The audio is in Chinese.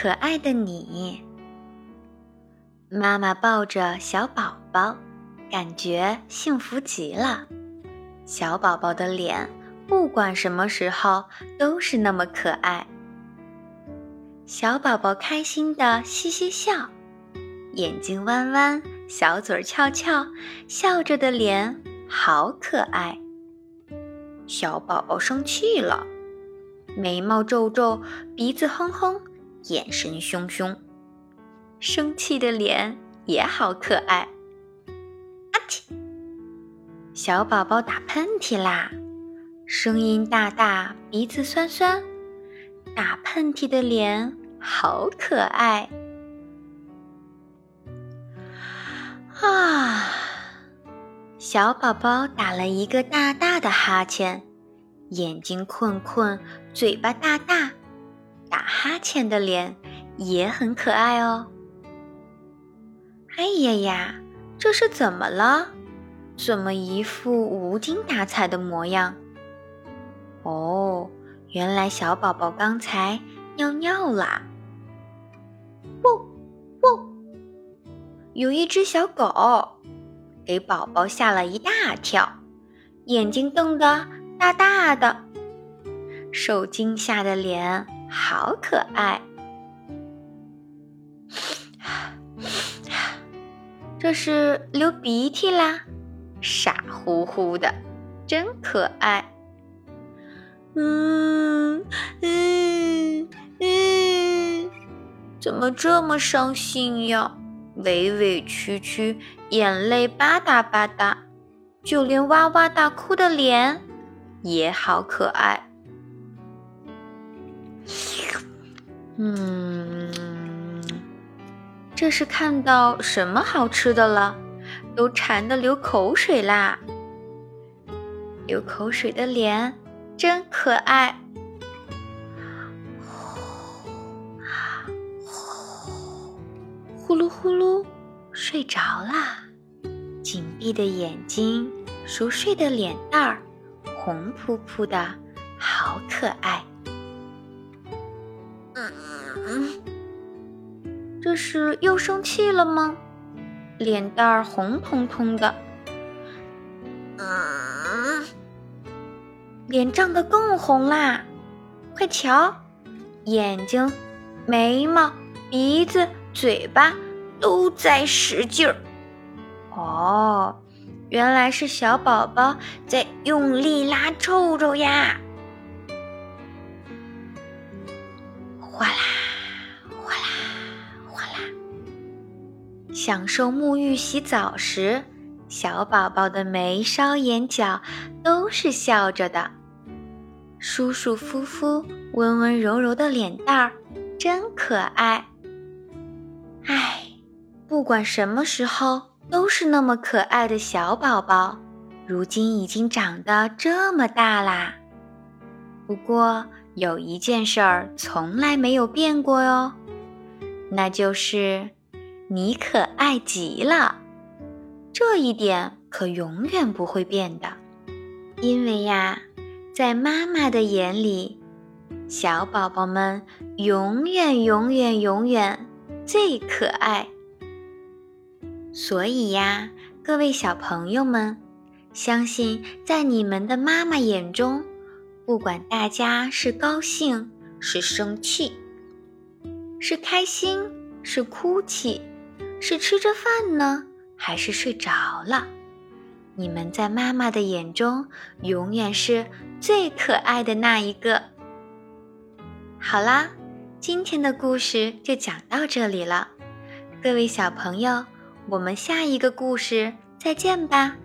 可爱的你。妈妈抱着小宝宝，感觉幸福极了。小宝宝的脸，不管什么时候都是那么可爱。小宝宝开心的嘻嘻笑，眼睛弯弯，小嘴儿翘翘，笑着的脸好可爱。小宝宝生气了，眉毛皱皱，鼻子哼哼，眼神凶凶。生气的脸也好可爱。阿嚏！小宝宝打喷嚏啦，声音大大，鼻子酸酸，打喷嚏的脸好可爱。啊！小宝宝打了一个大大的哈欠，眼睛困困，嘴巴大大，打哈欠的脸也很可爱哦。哎呀呀，这是怎么了？怎么一副无精打采的模样？哦，原来小宝宝刚才尿尿啦！喔喔，有一只小狗，给宝宝吓了一大跳，眼睛瞪得大大的，受惊吓的脸好可爱。这是流鼻涕啦，傻乎乎的，真可爱。嗯嗯嗯，怎么这么伤心呀？委委屈屈，眼泪吧嗒吧嗒，就连哇哇大哭的脸也好可爱。嗯。这是看到什么好吃的了，都馋得流口水啦！流口水的脸真可爱。呼噜呼噜，睡着啦。紧闭的眼睛，熟睡的脸蛋儿，红扑扑的，好可爱。这是又生气了吗？脸蛋儿红彤彤的，嗯，脸涨得更红啦！快瞧，眼睛、眉毛、鼻子、嘴巴都在使劲儿。哦，原来是小宝宝在用力拉臭臭呀！享受沐浴洗澡时，小宝宝的眉梢眼角都是笑着的，舒舒服服、温温柔柔的脸蛋儿真可爱。唉，不管什么时候都是那么可爱的小宝宝，如今已经长得这么大啦。不过有一件事儿从来没有变过哟，那就是。你可爱极了，这一点可永远不会变的，因为呀，在妈妈的眼里，小宝宝们永远、永远、永远最可爱。所以呀，各位小朋友们，相信在你们的妈妈眼中，不管大家是高兴、是生气、是开心、是哭泣。是吃着饭呢，还是睡着了？你们在妈妈的眼中永远是最可爱的那一个。好啦，今天的故事就讲到这里了，各位小朋友，我们下一个故事再见吧。